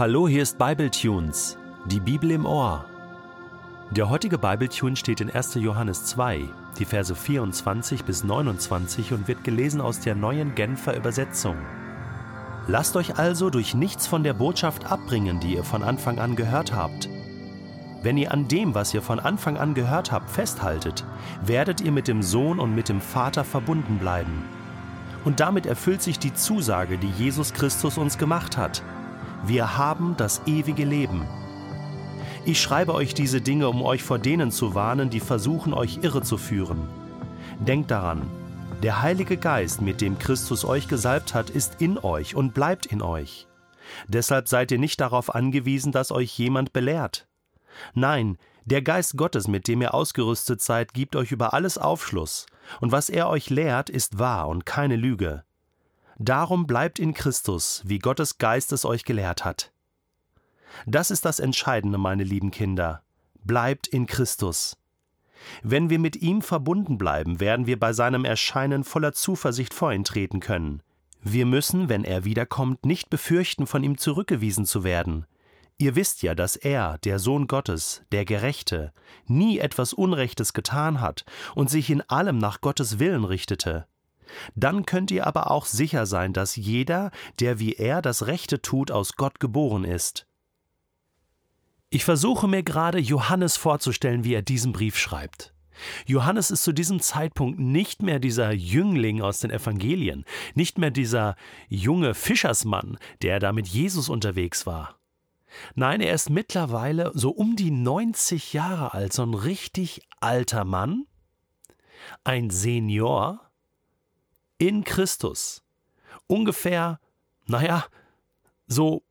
Hallo, hier ist Bibletunes, die Bibel im Ohr. Der heutige Bibletune steht in 1. Johannes 2, die Verse 24 bis 29 und wird gelesen aus der neuen Genfer Übersetzung. Lasst euch also durch nichts von der Botschaft abbringen, die ihr von Anfang an gehört habt. Wenn ihr an dem, was ihr von Anfang an gehört habt, festhaltet, werdet ihr mit dem Sohn und mit dem Vater verbunden bleiben. Und damit erfüllt sich die Zusage, die Jesus Christus uns gemacht hat. Wir haben das ewige Leben. Ich schreibe euch diese Dinge, um euch vor denen zu warnen, die versuchen, euch irre zu führen. Denkt daran, der Heilige Geist, mit dem Christus euch gesalbt hat, ist in euch und bleibt in euch. Deshalb seid ihr nicht darauf angewiesen, dass euch jemand belehrt. Nein, der Geist Gottes, mit dem ihr ausgerüstet seid, gibt euch über alles Aufschluss, und was er euch lehrt, ist wahr und keine Lüge. Darum bleibt in Christus, wie Gottes Geist es euch gelehrt hat. Das ist das Entscheidende, meine lieben Kinder. Bleibt in Christus. Wenn wir mit ihm verbunden bleiben, werden wir bei seinem Erscheinen voller Zuversicht vor ihn treten können. Wir müssen, wenn er wiederkommt, nicht befürchten, von ihm zurückgewiesen zu werden. Ihr wisst ja, dass er, der Sohn Gottes, der Gerechte, nie etwas Unrechtes getan hat und sich in allem nach Gottes Willen richtete. Dann könnt ihr aber auch sicher sein, dass jeder, der wie er das Rechte tut, aus Gott geboren ist. Ich versuche mir gerade Johannes vorzustellen, wie er diesen Brief schreibt. Johannes ist zu diesem Zeitpunkt nicht mehr dieser Jüngling aus den Evangelien, nicht mehr dieser junge Fischersmann, der da mit Jesus unterwegs war. Nein, er ist mittlerweile so um die 90 Jahre alt, so ein richtig alter Mann, ein Senior in Christus. Ungefähr, naja, so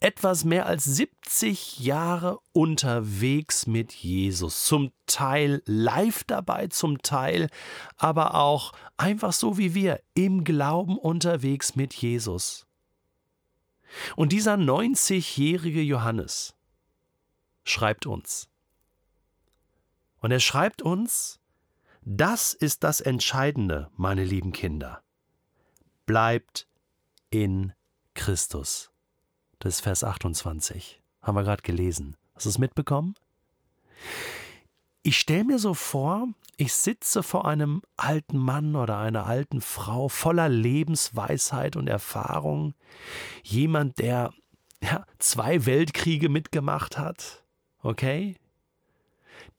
etwas mehr als 70 Jahre unterwegs mit Jesus. Zum Teil live dabei, zum Teil aber auch einfach so wie wir im Glauben unterwegs mit Jesus. Und dieser 90-jährige Johannes schreibt uns. Und er schreibt uns, das ist das Entscheidende, meine lieben Kinder. Bleibt in Christus. Das ist Vers 28. Haben wir gerade gelesen. Hast du es mitbekommen? Ich stelle mir so vor, ich sitze vor einem alten Mann oder einer alten Frau voller Lebensweisheit und Erfahrung. Jemand, der ja, zwei Weltkriege mitgemacht hat. Okay?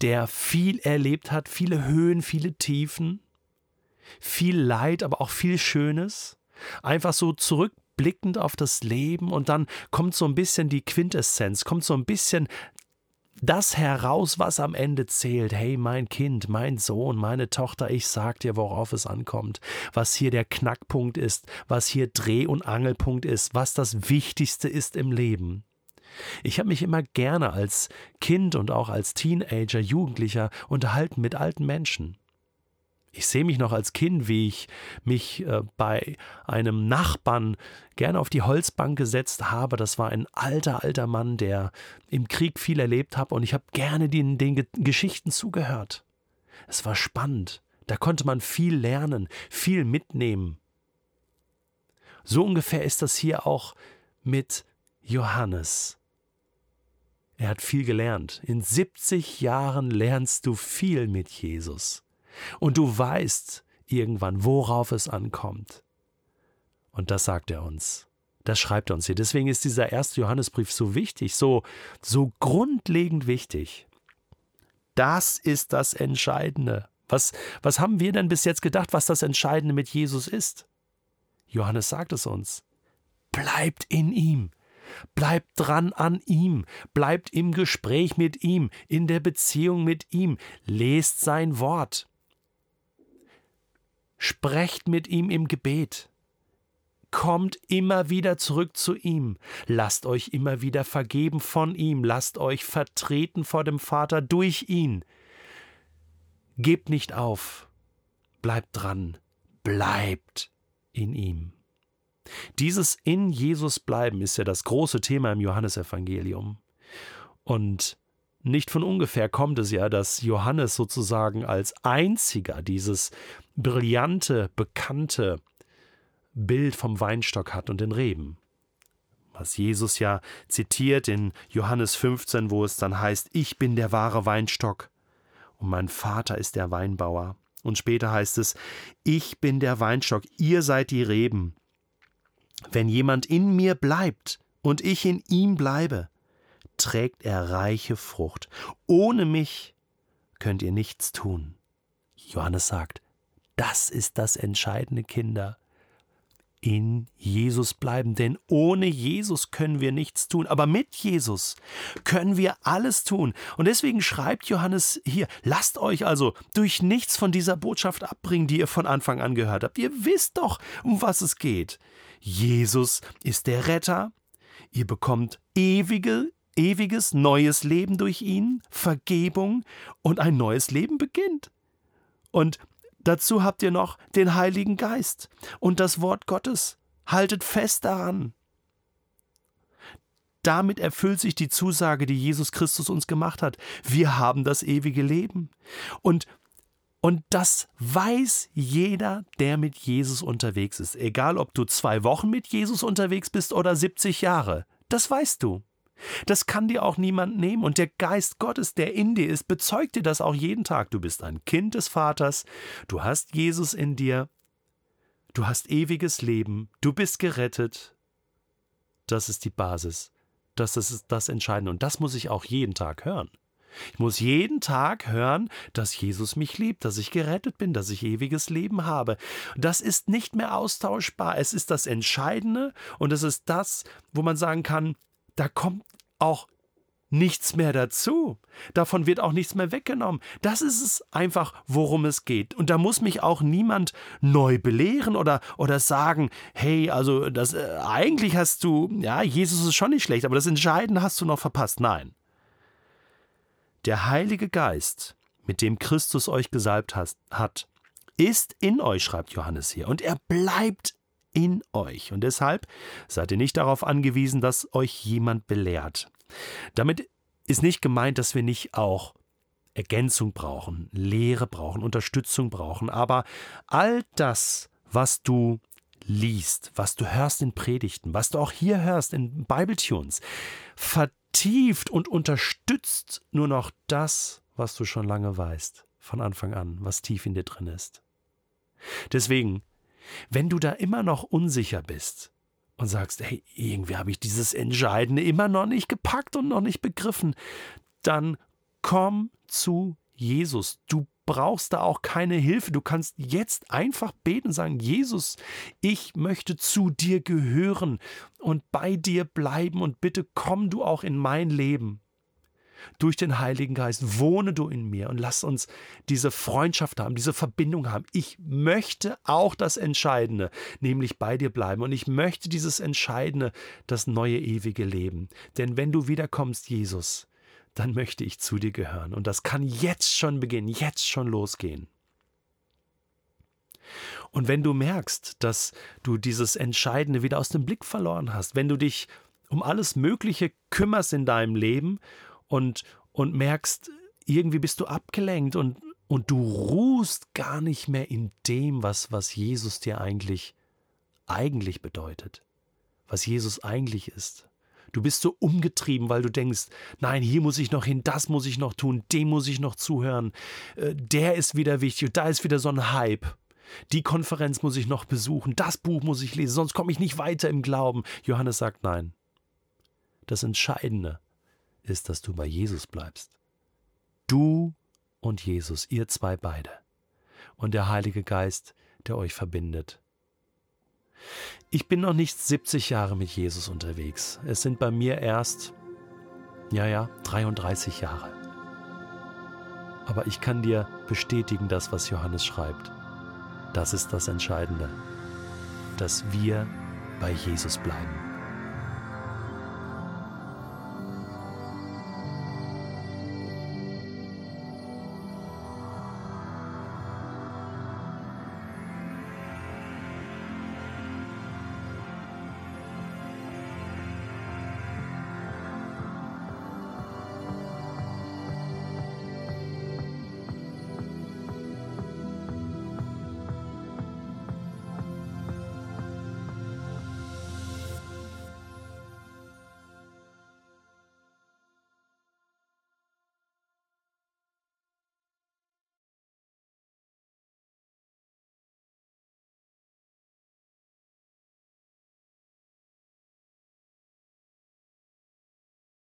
Der viel erlebt hat, viele Höhen, viele Tiefen, viel Leid, aber auch viel Schönes. Einfach so zurück blickend auf das Leben und dann kommt so ein bisschen die Quintessenz, kommt so ein bisschen das heraus, was am Ende zählt. Hey, mein Kind, mein Sohn, meine Tochter, ich sag dir, worauf es ankommt, was hier der Knackpunkt ist, was hier Dreh- und Angelpunkt ist, was das Wichtigste ist im Leben. Ich habe mich immer gerne als Kind und auch als Teenager, Jugendlicher unterhalten mit alten Menschen. Ich sehe mich noch als Kind, wie ich mich äh, bei einem Nachbarn gerne auf die Holzbank gesetzt habe. Das war ein alter, alter Mann, der im Krieg viel erlebt hat und ich habe gerne den, den Geschichten zugehört. Es war spannend. Da konnte man viel lernen, viel mitnehmen. So ungefähr ist das hier auch mit Johannes. Er hat viel gelernt. In 70 Jahren lernst du viel mit Jesus. Und du weißt irgendwann, worauf es ankommt. Und das sagt er uns. Das schreibt er uns hier. Deswegen ist dieser erste Johannesbrief so wichtig, so, so grundlegend wichtig. Das ist das Entscheidende. Was, was haben wir denn bis jetzt gedacht, was das Entscheidende mit Jesus ist? Johannes sagt es uns. Bleibt in ihm. Bleibt dran an ihm, bleibt im Gespräch mit ihm, in der Beziehung mit ihm, lest sein Wort. Sprecht mit ihm im Gebet. Kommt immer wieder zurück zu ihm. Lasst euch immer wieder vergeben von ihm. Lasst euch vertreten vor dem Vater durch ihn. Gebt nicht auf. Bleibt dran. Bleibt in ihm. Dieses in Jesus bleiben ist ja das große Thema im Johannesevangelium. Und nicht von ungefähr kommt es ja, dass Johannes sozusagen als einziger dieses brillante, bekannte Bild vom Weinstock hat und den Reben. was Jesus ja zitiert in Johannes 15, wo es dann heißt, ich bin der wahre Weinstock und mein Vater ist der Weinbauer. Und später heißt es, ich bin der Weinstock, ihr seid die Reben. Wenn jemand in mir bleibt und ich in ihm bleibe, trägt er reiche Frucht. Ohne mich könnt ihr nichts tun. Johannes sagt, das ist das entscheidende, Kinder in Jesus bleiben, denn ohne Jesus können wir nichts tun, aber mit Jesus können wir alles tun. Und deswegen schreibt Johannes hier, lasst euch also durch nichts von dieser Botschaft abbringen, die ihr von Anfang an gehört habt. Ihr wisst doch, um was es geht. Jesus ist der Retter, ihr bekommt ewige, ewiges neues Leben durch ihn, Vergebung und ein neues Leben beginnt. Und Dazu habt ihr noch den Heiligen Geist und das Wort Gottes. Haltet fest daran. Damit erfüllt sich die Zusage, die Jesus Christus uns gemacht hat. Wir haben das ewige Leben. Und, und das weiß jeder, der mit Jesus unterwegs ist. Egal, ob du zwei Wochen mit Jesus unterwegs bist oder 70 Jahre. Das weißt du. Das kann dir auch niemand nehmen. Und der Geist Gottes, der in dir ist, bezeugt dir das auch jeden Tag. Du bist ein Kind des Vaters, du hast Jesus in dir, du hast ewiges Leben, du bist gerettet. Das ist die Basis. Das ist das Entscheidende. Und das muss ich auch jeden Tag hören. Ich muss jeden Tag hören, dass Jesus mich liebt, dass ich gerettet bin, dass ich ewiges Leben habe. Das ist nicht mehr austauschbar. Es ist das Entscheidende und es ist das, wo man sagen kann, da kommt auch nichts mehr dazu. Davon wird auch nichts mehr weggenommen. Das ist es einfach, worum es geht. Und da muss mich auch niemand neu belehren oder, oder sagen, hey, also das äh, eigentlich hast du, ja, Jesus ist schon nicht schlecht, aber das Entscheidende hast du noch verpasst. Nein. Der Heilige Geist, mit dem Christus euch gesalbt hat, ist in euch, schreibt Johannes hier, und er bleibt in euch. Und deshalb seid ihr nicht darauf angewiesen, dass euch jemand belehrt. Damit ist nicht gemeint, dass wir nicht auch Ergänzung brauchen, Lehre brauchen, Unterstützung brauchen, aber all das, was du liest, was du hörst in Predigten, was du auch hier hörst in Bibletunes, vertieft und unterstützt nur noch das, was du schon lange weißt, von Anfang an, was tief in dir drin ist. Deswegen wenn du da immer noch unsicher bist und sagst, hey, irgendwie habe ich dieses Entscheidende immer noch nicht gepackt und noch nicht begriffen, dann komm zu Jesus. Du brauchst da auch keine Hilfe. Du kannst jetzt einfach beten und sagen, Jesus, ich möchte zu dir gehören und bei dir bleiben und bitte komm du auch in mein Leben durch den Heiligen Geist, wohne du in mir und lass uns diese Freundschaft haben, diese Verbindung haben. Ich möchte auch das Entscheidende, nämlich bei dir bleiben. Und ich möchte dieses Entscheidende, das neue ewige Leben. Denn wenn du wiederkommst, Jesus, dann möchte ich zu dir gehören. Und das kann jetzt schon beginnen, jetzt schon losgehen. Und wenn du merkst, dass du dieses Entscheidende wieder aus dem Blick verloren hast, wenn du dich um alles Mögliche kümmerst in deinem Leben und, und merkst, irgendwie bist du abgelenkt und, und du ruhst gar nicht mehr in dem, was, was Jesus dir eigentlich, eigentlich bedeutet, was Jesus eigentlich ist. Du bist so umgetrieben, weil du denkst, nein, hier muss ich noch hin, das muss ich noch tun, dem muss ich noch zuhören, äh, der ist wieder wichtig da ist wieder so ein Hype. Die Konferenz muss ich noch besuchen, das Buch muss ich lesen, sonst komme ich nicht weiter im Glauben. Johannes sagt nein. Das Entscheidende ist, dass du bei Jesus bleibst. Du und Jesus, ihr zwei beide. Und der Heilige Geist, der euch verbindet. Ich bin noch nicht 70 Jahre mit Jesus unterwegs. Es sind bei mir erst, ja, ja, 33 Jahre. Aber ich kann dir bestätigen, das, was Johannes schreibt. Das ist das Entscheidende, dass wir bei Jesus bleiben.